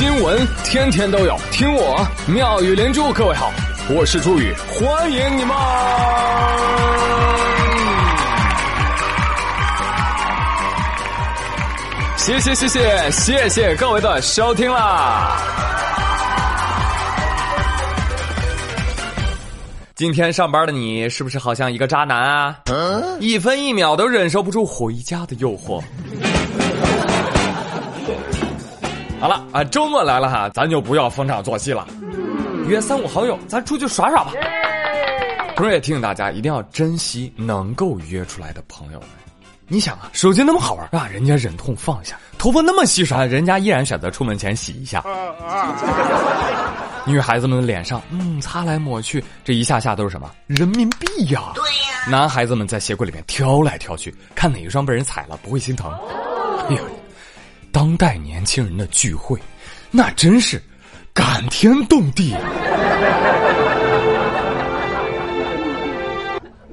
新闻天天都有，听我妙语连珠。各位好，我是朱宇，欢迎你们！谢谢谢谢谢谢各位的收听啦！今天上班的你是不是好像一个渣男啊？一分一秒都忍受不住回家的诱惑。好了啊，周末来了哈，咱就不要逢场作戏了，约三五好友，咱出去耍耍吧。同时也提醒大家，一定要珍惜能够约出来的朋友们。你想啊，手机那么好玩啊，人家忍痛放下；头发那么稀疏，人家依然选择出门前洗一下。女孩子们的脸上，嗯，擦来抹去，这一下下都是什么人民币呀？对呀。男孩子们在鞋柜里面挑来挑去，看哪一双被人踩了不会心疼。哎呦。当代年轻人的聚会，那真是感天动地。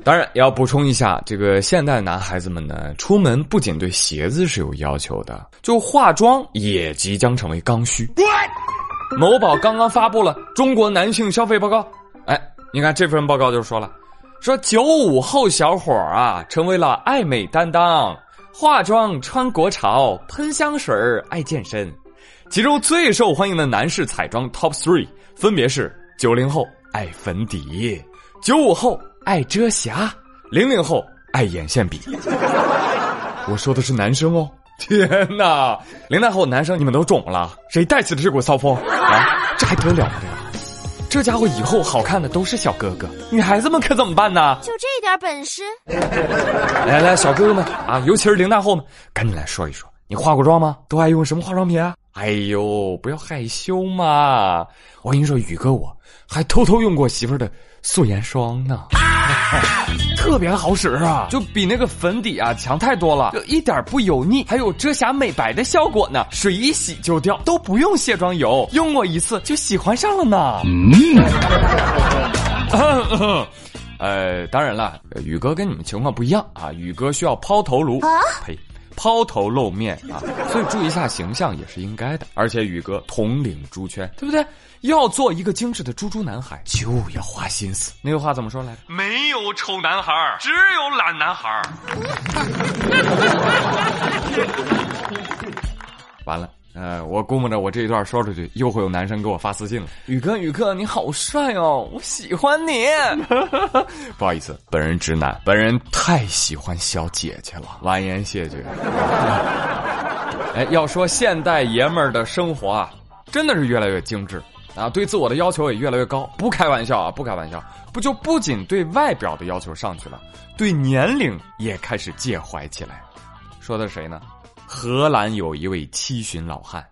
当然，要补充一下，这个现代男孩子们呢，出门不仅对鞋子是有要求的，就化妆也即将成为刚需。某宝刚刚发布了中国男性消费报告，哎，你看这份报告就说了，说九五后小伙啊，成为了爱美担当。化妆穿国潮，喷香水爱健身，其中最受欢迎的男士彩妆 Top Three 分别是：九零后爱粉底，九五后爱遮瑕，零零后爱眼线笔。我说的是男生哦！天哪，零零后男生你们都肿了，谁带起的这股骚风啊？这还得了这个？这家伙以后好看的都是小哥哥，女孩子们可怎么办呢？就这点本事？来来，小哥哥们啊，尤其是零零后们，赶紧来说一说，你化过妆吗？都爱用什么化妆品啊？哎呦，不要害羞嘛！我跟你说，宇哥我还偷偷用过媳妇儿的素颜霜呢。特别好使啊，就比那个粉底啊强太多了，就一点不油腻，还有遮瑕美白的效果呢，水一洗就掉，都不用卸妆油，用过一次就喜欢上了呢。嗯，呃，当然了，宇哥跟你们情况不一样啊，宇哥需要抛头颅，呸。抛头露面啊，所以注意一下形象也是应该的。而且宇哥统领猪圈，对不对？要做一个精致的猪猪男孩，就要花心思。那句话怎么说来着？没有丑男孩，只有懒男孩。完了。呃，我估摸着我这一段说出去，又会有男生给我发私信了。宇哥，宇哥，你好帅哦，我喜欢你。不好意思，本人直男，本人太喜欢小姐姐了，婉言谢绝。哎，要说现代爷们儿的生活啊，真的是越来越精致啊，对自我的要求也越来越高。不开玩笑啊，不开玩笑，不就不仅对外表的要求上去了，对年龄也开始介怀起来。说的是谁呢？荷兰有一位七旬老汉，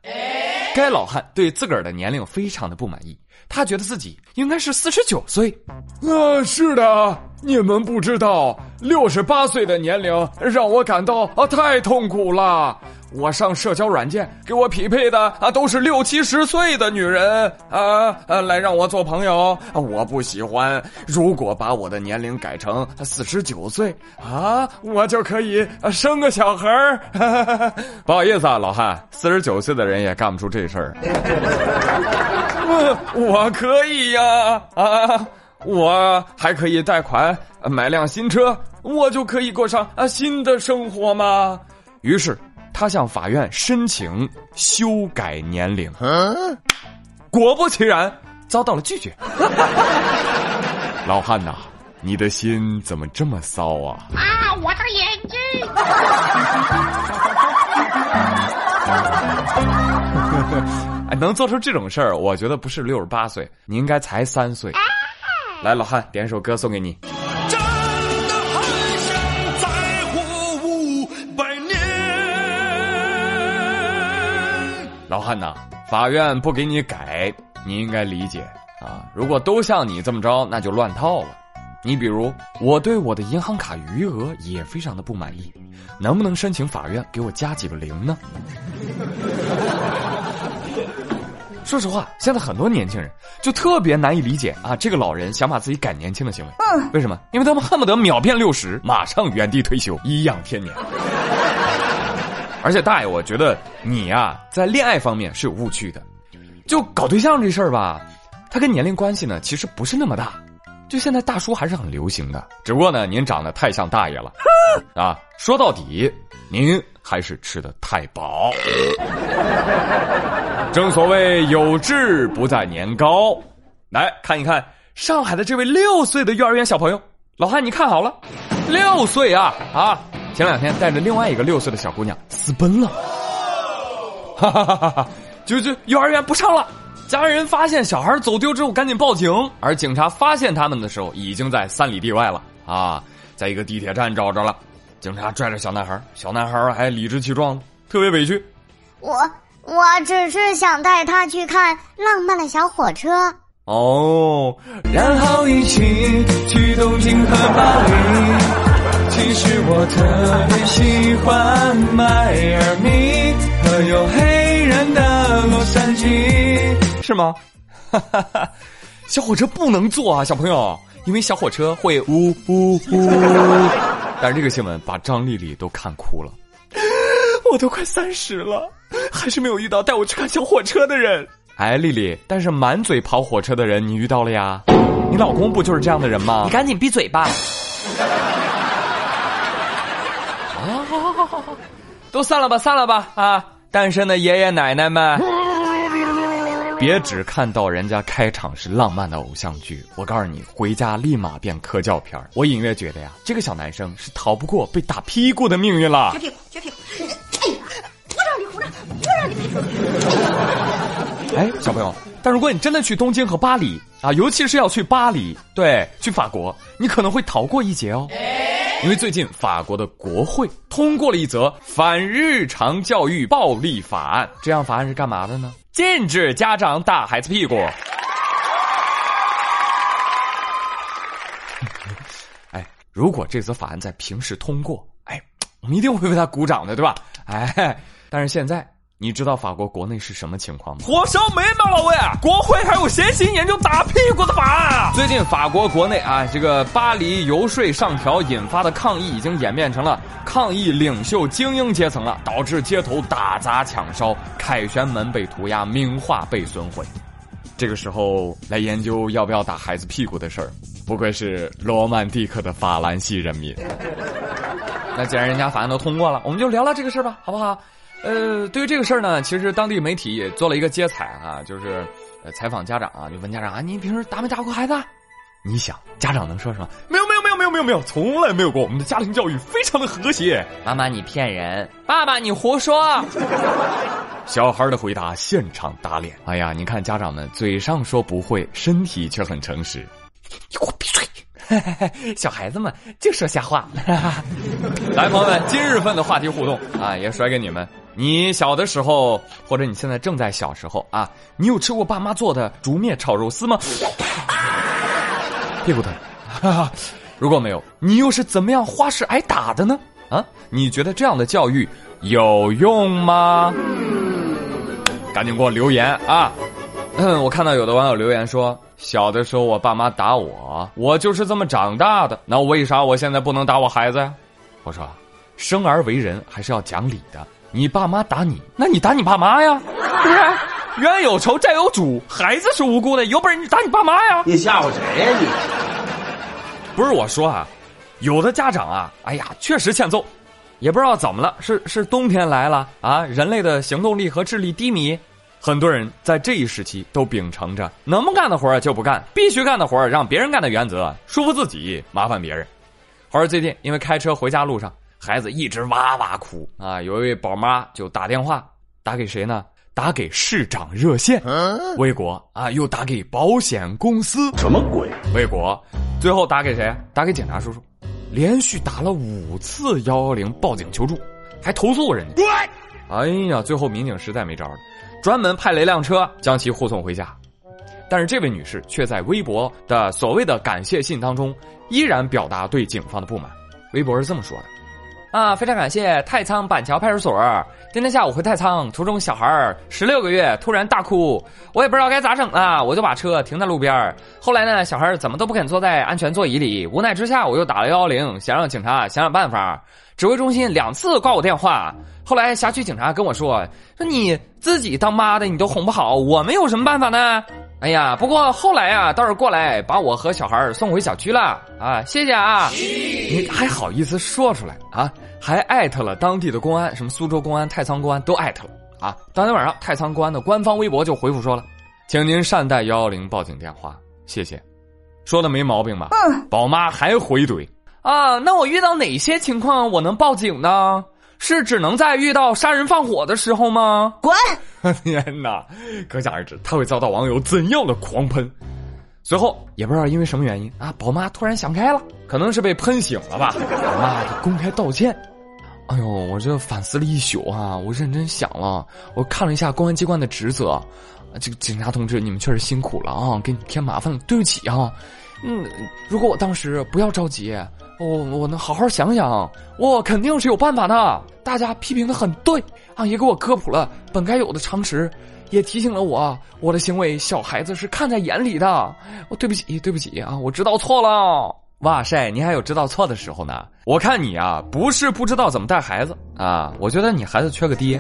该老汉对自个儿的年龄非常的不满意，他觉得自己应该是四十九岁。啊，是的，你们不知道，六十八岁的年龄让我感到啊太痛苦了。我上社交软件，给我匹配的啊都是六七十岁的女人啊啊，来让我做朋友，我不喜欢。如果把我的年龄改成四十九岁啊，我就可以生个小孩。不好意思啊，老汉，四十九岁的人也干不出这事儿。我可以呀啊，我还可以贷款买辆新车，我就可以过上啊新的生活吗？于是。他向法院申请修改年龄，果不其然遭到了拒绝。老汉呐，你的心怎么这么骚啊？啊，我的眼睛！哎，能做出这种事儿，我觉得不是六十八岁，你应该才三岁。来，老汉，点首歌送给你。老汉呐，法院不给你改，你应该理解啊。如果都像你这么着，那就乱套了。你比如，我对我的银行卡余额也非常的不满意，能不能申请法院给我加几个零呢？说实话，现在很多年轻人就特别难以理解啊，这个老人想把自己改年轻的行为。为什么？因为他们恨不得秒变六十，马上原地退休，颐养天年。而且大爷，我觉得你呀，在恋爱方面是有误区的。就搞对象这事儿吧，它跟年龄关系呢其实不是那么大。就现在大叔还是很流行的，只不过呢您长得太像大爷了 啊。说到底，您还是吃的太饱。正所谓有志不在年高，来看一看上海的这位六岁的幼儿园小朋友，老汉你看好了，六岁啊。啊！前两天带着另外一个六岁的小姑娘私奔了，哈哈哈哈哈！就就幼儿园不上了，家人发现小孩走丢之后赶紧报警，而警察发现他们的时候已经在三里地外了。啊，在一个地铁站找着了，警察拽着小男孩，小男孩还理直气壮，特别委屈，我。我只是想带他去看浪漫的小火车哦，然后一起去东京和巴黎。其实我特别喜欢迈阿密和有黑人的洛杉矶，是吗？哈哈哈，小火车不能坐啊，小朋友，因为小火车会呜呜呜。但是这个新闻把张丽丽都看哭了。我都快三十了，还是没有遇到带我去看小火车的人。哎，丽丽，但是满嘴跑火车的人你遇到了呀？你老公不就是这样的人吗？你赶紧闭嘴吧！啊好好好好好，都散了吧，散了吧啊！单身的爷爷奶奶们。别只看到人家开场是浪漫的偶像剧，我告诉你，回家立马变科教片我隐约觉得呀，这个小男生是逃不过被打屁股的命运了。撅屁股，撅屁股，哎呀，不让你胡闹，不让你说。哎，小朋友，但如果你真的去东京和巴黎啊，尤其是要去巴黎，对，去法国，你可能会逃过一劫哦。因为最近法国的国会通过了一则反日常教育暴力法案，这样法案是干嘛的呢？禁止家长打孩子屁股。哎，如果这则法案在平时通过，哎，我们一定会为他鼓掌的，对吧？哎，但是现在。你知道法国国内是什么情况吗？火烧眉毛，老魏，国会还有闲心研究打屁股的法案啊！最近法国国内啊，这个巴黎游说上调引发的抗议已经演变成了抗议领袖精英阶层了，导致街头打砸抢烧，凯旋门被涂鸦，名画被损毁。这个时候来研究要不要打孩子屁股的事儿，不愧是罗曼蒂克的法兰西人民。那既然人家法案都通过了，我们就聊聊这个事儿吧，好不好？呃，对于这个事儿呢，其实当地媒体也做了一个接采啊，就是呃采访家长啊，就问家长啊，你平时打没打过孩子？你想家长能说什么？没有没有没有没有没有没有，从来没有过。我们的家庭教育非常的和谐。妈妈你骗人，爸爸你胡说。小孩的回答现场打脸。哎呀，你看家长们嘴上说不会，身体却很诚实。你给我闭嘴！小孩子们净说瞎话。来，朋友们，今日份的话题互动啊，也甩给你们。你小的时候，或者你现在正在小时候啊，你有吃过爸妈做的竹篾炒肉丝吗？屁股疼。如果没有，你又是怎么样花式挨打的呢？啊，你觉得这样的教育有用吗？赶紧给我留言啊！嗯，我看到有的网友留言说，小的时候我爸妈打我，我就是这么长大的，那为啥我现在不能打我孩子呀？我说，生而为人还是要讲理的。你爸妈打你，那你打你爸妈呀，是不是？冤有仇债有主，孩子是无辜的，有本事你打你爸妈呀！你吓唬谁呀你？不是我说啊，有的家长啊，哎呀，确实欠揍，也不知道怎么了，是是冬天来了啊，人类的行动力和智力低迷，很多人在这一时期都秉承着能不干的活就不干，必须干的活让别人干的原则，舒服自己，麻烦别人。话说最近因为开车回家路上。孩子一直哇哇哭啊！有一位宝妈就打电话打给谁呢？打给市长热线，魏国啊，又打给保险公司，什么鬼？魏国，最后打给谁？打给警察叔叔，连续打了五次幺幺零报警求助，还投诉人家。哎呀，最后民警实在没招了，专门派了一辆车将其护送回家。但是这位女士却在微博的所谓的感谢信当中，依然表达对警方的不满。微博是这么说的。啊，非常感谢太仓板桥派出所。今天下午回太仓，途中小孩儿十六个月突然大哭，我也不知道该咋整啊，我就把车停在路边。后来呢，小孩儿怎么都不肯坐在安全座椅里，无奈之下我又打了幺幺零，想让警察想想办法。指挥中心两次挂我电话，后来辖区警察跟我说：“说你自己当妈的你都哄不好，我们有什么办法呢？”哎呀，不过后来啊，倒是过来把我和小孩送回小区了啊，谢谢啊！你还好意思说出来啊？还艾特了当地的公安，什么苏州公安、太仓公安都艾特了啊！当天晚上，太仓公安的官方微博就回复说了：“请您善待幺幺零报警电话，谢谢。”说的没毛病吧？嗯。宝妈还回怼啊？那我遇到哪些情况我能报警呢？是只能在遇到杀人放火的时候吗？滚！天哪，可想而知他会遭到网友怎样的狂喷。随后也不知道因为什么原因啊，宝妈突然想开了，可能是被喷醒了吧。宝妈就公开道歉。哎呦，我这反思了一宿啊，我认真想了，我看了一下公安机关的职责，这个警察同志你们确实辛苦了啊，给你添麻烦了，对不起啊。嗯，如果我当时不要着急。我我能好好想想，我肯定是有办法的。大家批评的很对啊，也给我科普了本该有的常识，也提醒了我，我的行为小孩子是看在眼里的。我对不起，对不起啊，我知道错了。哇塞，你还有知道错的时候呢？我看你啊，不是不知道怎么带孩子啊，我觉得你孩子缺个爹。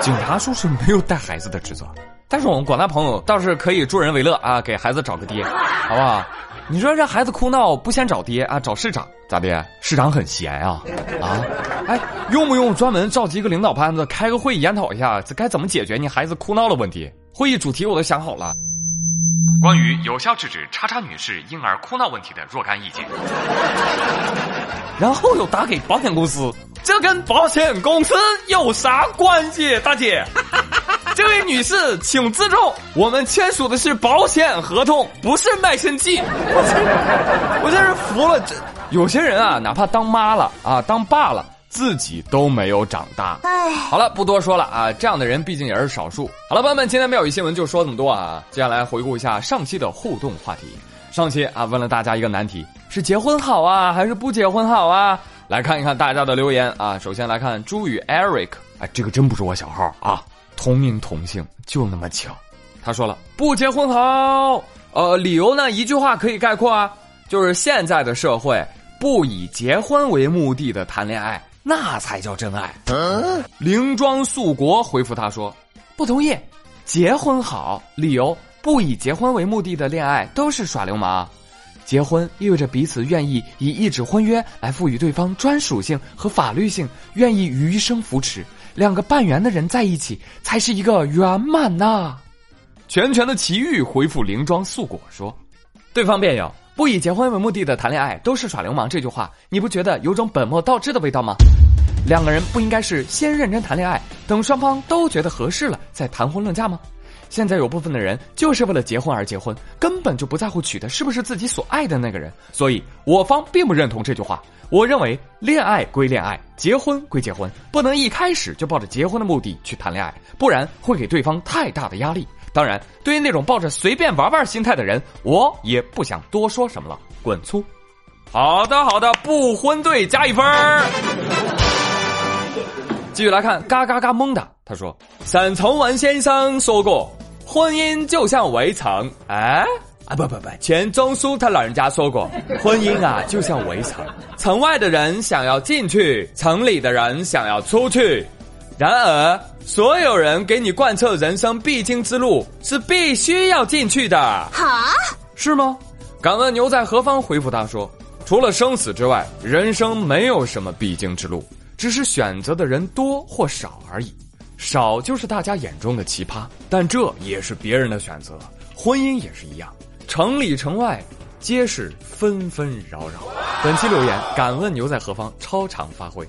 警察叔是没有带孩子的职责，但是我们广大朋友倒是可以助人为乐啊，给孩子找个爹，好不好？你说这孩子哭闹不先找爹啊？找市长咋的？市长很闲啊啊！哎，用不用专门召集一个领导班子开个会研讨一下，这该怎么解决你孩子哭闹的问题？会议主题我都想好了，关于有效制止叉叉女士婴儿哭闹问题的若干意见。然后又打给保险公司，这跟保险公司有啥关系？大姐。这位女士，请自重，我们签署的是保险合同，不是卖身契。我我真是服了，这有些人啊，哪怕当妈了啊，当爸了，自己都没有长大。哎，好了，不多说了啊，这样的人毕竟也是少数。好了，朋友们，今天妙语新闻就说这么多啊。接下来回顾一下上期的互动话题。上期啊，问了大家一个难题：是结婚好啊，还是不结婚好啊？来看一看大家的留言啊。首先来看朱宇 Eric，哎，这个真不是我小号啊。同名同姓，就那么巧。他说了不结婚好，呃，理由呢一句话可以概括啊，就是现在的社会不以结婚为目的的谈恋爱，那才叫真爱。灵装素国回复他说不同意，结婚好，理由不以结婚为目的的恋爱都是耍流氓。结婚意味着彼此愿意以一纸婚约来赋予对方专属性和法律性，愿意余生扶持。两个半圆的人在一起才是一个圆满呐！全权的奇遇回复灵装素果说：“对方辩友不以结婚为目的的谈恋爱都是耍流氓。”这句话你不觉得有种本末倒置的味道吗？两个人不应该是先认真谈恋爱，等双方都觉得合适了再谈婚论嫁吗？现在有部分的人就是为了结婚而结婚，根本就不在乎娶的是不是自己所爱的那个人。所以我方并不认同这句话。我认为，恋爱归恋爱，结婚归结婚，不能一开始就抱着结婚的目的去谈恋爱，不然会给对方太大的压力。当然，对于那种抱着随便玩玩心态的人，我也不想多说什么了。滚粗！好的，好的，不婚队加一分。继续来看，嘎嘎嘎蒙的，他说：“沈从文先生说过，婚姻就像围城。”哎。啊不不不，钱钟书他老人家说过，婚姻啊就像围城，城外的人想要进去，城里的人想要出去。然而，所有人给你贯彻人生必经之路是必须要进去的。哈？是吗？敢问牛在何方？回复他说，除了生死之外，人生没有什么必经之路，只是选择的人多或少而已。少就是大家眼中的奇葩，但这也是别人的选择。婚姻也是一样。城里城外，皆是纷纷扰扰。本期留言，敢问牛在何方？超常发挥。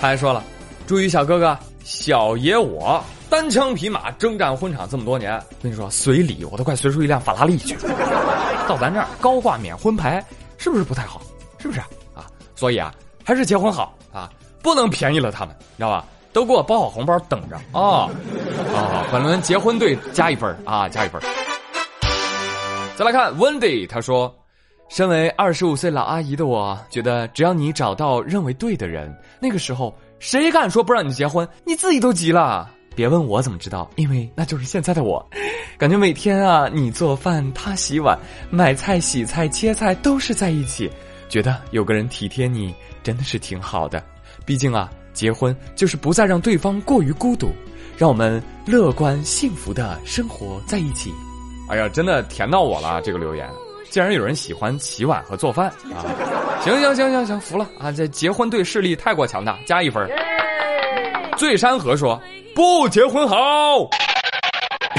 他还说了，注意小哥哥，小爷我单枪匹马征战婚场这么多年，跟你说随礼我都快随出一辆法拉利去了。到咱这儿高挂免婚牌，是不是不太好？是不是啊？所以啊，还是结婚好啊，不能便宜了他们，知道吧？都给我包好红包等着啊！啊，本轮结婚队加一分啊，加一分。再来看 Wendy，他说：“身为二十五岁老阿姨的我，觉得只要你找到认为对的人，那个时候谁敢说不让你结婚，你自己都急了。别问我怎么知道，因为那就是现在的我。感觉每天啊，你做饭，他洗碗，买菜、洗菜、切菜都是在一起，觉得有个人体贴你，真的是挺好的。毕竟啊，结婚就是不再让对方过于孤独，让我们乐观幸福的生活在一起。哎呀，真的甜到我了！这个留言，竟然有人喜欢洗碗和做饭 啊！行行行行行，服了啊！这结婚对势力太过强大，加一分。醉山河说。不结婚好，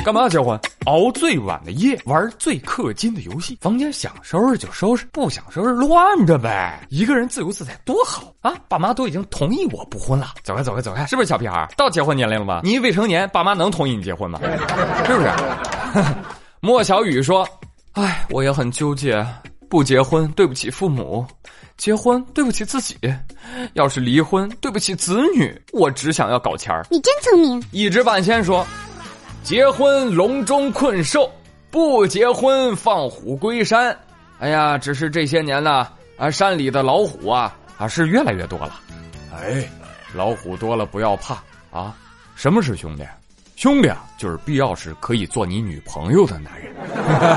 干嘛要结婚？熬最晚的夜，玩最氪金的游戏，房间想收拾就收拾，不想收拾乱着呗。一个人自由自在多好啊！爸妈都已经同意我不婚了，走开走开走开，是不是小屁孩？到结婚年龄了吧？你未成年，爸妈能同意你结婚吗？是不是？莫小雨说：“哎，我也很纠结，不结婚对不起父母。”结婚对不起自己，要是离婚对不起子女。我只想要搞钱儿。你真聪明。一知半仙说，结婚笼中困兽，不结婚放虎归山。哎呀，只是这些年呢，啊，山里的老虎啊，啊是越来越多了。哎，老虎多了不要怕啊。什么是兄弟？兄弟啊，就是必要时可以做你女朋友的男人。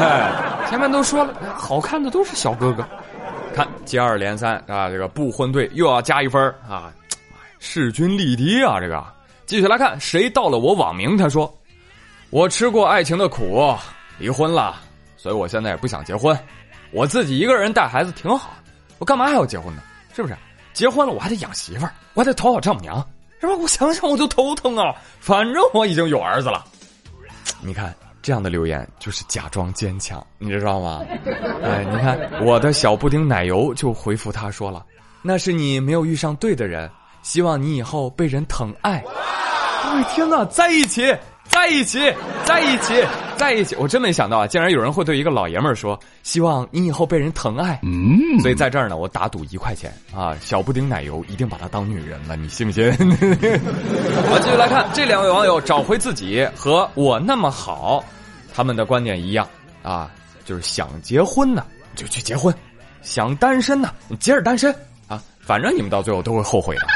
前面都说了，好看的都是小哥哥。看，接二连三啊！这个不婚队又要加一分啊！势均力敌啊！这个，继续来看，谁到了我网名？他说：“我吃过爱情的苦，离婚了，所以我现在也不想结婚，我自己一个人带孩子挺好，我干嘛还要结婚呢？是不是？结婚了我还得养媳妇儿，我还得讨好丈母娘，是吧？我想想我就头疼啊！反正我已经有儿子了，你看。”这样的留言就是假装坚强，你知道吗？哎，你看我的小布丁奶油就回复他说了：“那是你没有遇上对的人，希望你以后被人疼爱。”哎天哪，在一起。在一起，在一起，在一起！我真没想到啊，竟然有人会对一个老爷们儿说：“希望你以后被人疼爱。”嗯，所以在这儿呢，我打赌一块钱啊，小布丁奶油一定把她当女人了，你信不信？我继续来看这两位网友找回自己和我那么好，他们的观点一样啊，就是想结婚呢就去结婚，想单身呢你接着单身啊，反正你们到最后都会后悔的。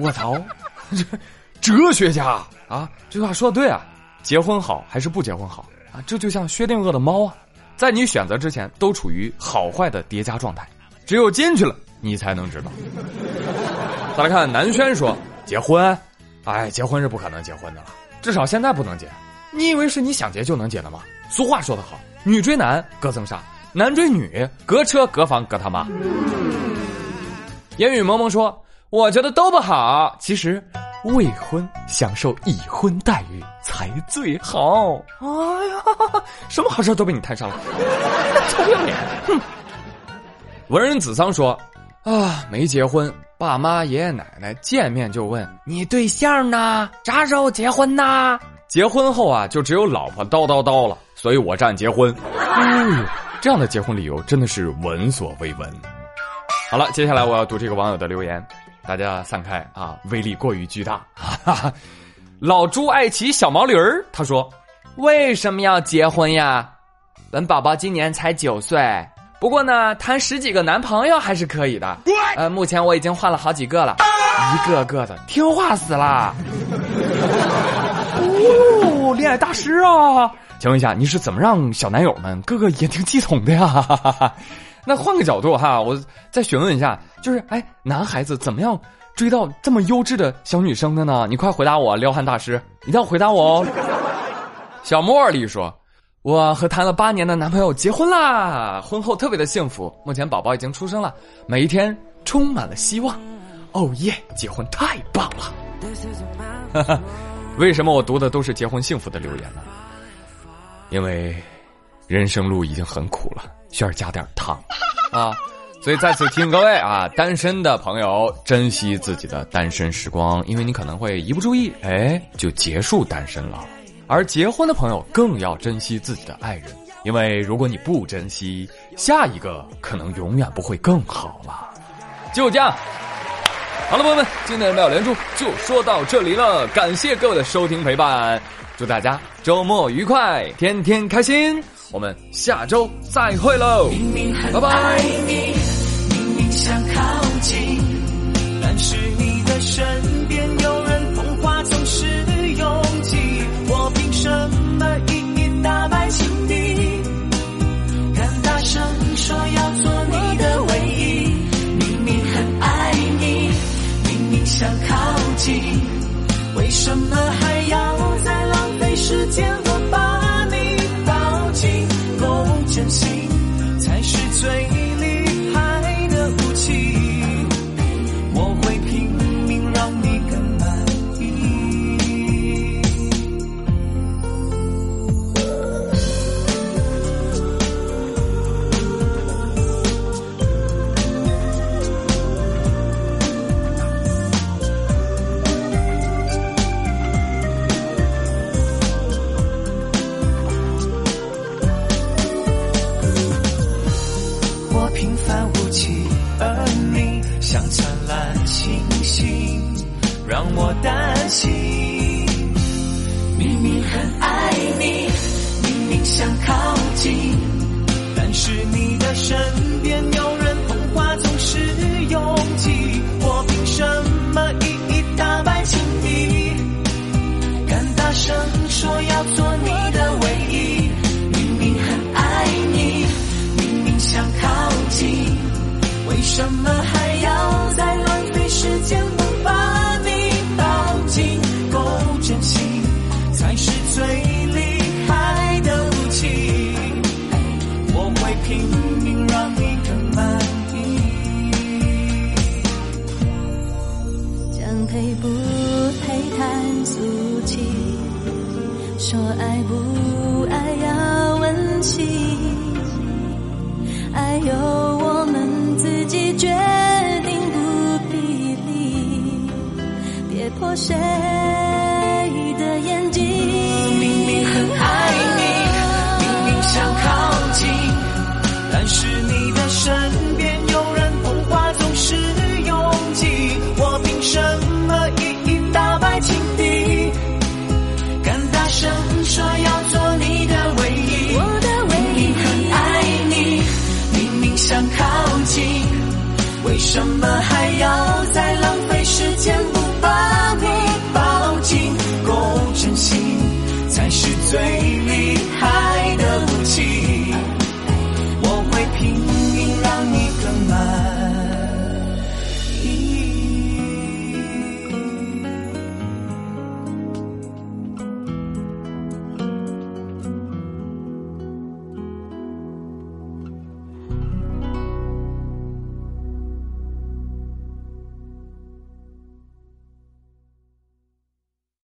我操，哲学家。啊，这句话说的对啊，结婚好还是不结婚好啊？这就像薛定谔的猫啊，在你选择之前都处于好坏的叠加状态，只有进去了你才能知道。再来看南轩说结婚，哎，结婚是不可能结婚的了，至少现在不能结。你以为是你想结就能结的吗？俗话说得好，女追男隔层纱，男追女隔车隔房隔他妈。烟雨蒙蒙说，我觉得都不好，其实。未婚享受已婚待遇才最好。哎呀，什么好事都被你摊上了，臭不要脸！哼。文人子桑说：“啊，没结婚，爸妈爷爷奶奶见面就问你对象呢，啥时候结婚呢？结婚后啊，就只有老婆叨叨叨了，所以我站结婚。嗯，这样的结婚理由真的是闻所未闻。好了，接下来我要读这个网友的留言。”大家散开啊！威力过于巨大。老朱爱骑小毛驴儿，他说：“为什么要结婚呀？本宝宝今年才九岁，不过呢，谈十几个男朋友还是可以的。呃，目前我已经换了好几个了，一个个的听话死了。哦，恋爱大师啊！请问一下，你是怎么让小男友们个个言听计从的呀？”那换个角度哈，我再询问一下，就是哎，男孩子怎么样追到这么优质的小女生的呢？你快回答我，撩汉大师，一定要回答我哦。小茉莉说：“我和谈了八年的男朋友结婚啦，婚后特别的幸福，目前宝宝已经出生了，每一天充满了希望。哦耶，结婚太棒了！哈哈，为什么我读的都是结婚幸福的留言呢？因为人生路已经很苦了。”需要加点糖，啊，所以再次提醒各位啊，单身的朋友珍惜自己的单身时光，因为你可能会一不注意，哎，就结束单身了；而结婚的朋友更要珍惜自己的爱人，因为如果你不珍惜，下一个可能永远不会更好了。就这样，好了，朋友们，今天的妙连珠就说到这里了，感谢各位的收听陪伴。祝大家周末愉快，天天开心。我们下周再会喽，拜拜。明明想靠近，但是你的身边有人童话总是拥挤，我凭什么一一打败情敌？敢大声说要身边有人童话总是拥挤，我凭什么一一打败情敌？敢大声说要做你的唯一，明明很爱你，明明想靠近，为什么还要再浪费时间？我把你抱紧，够真心才是最厉害的武器。我会拼什么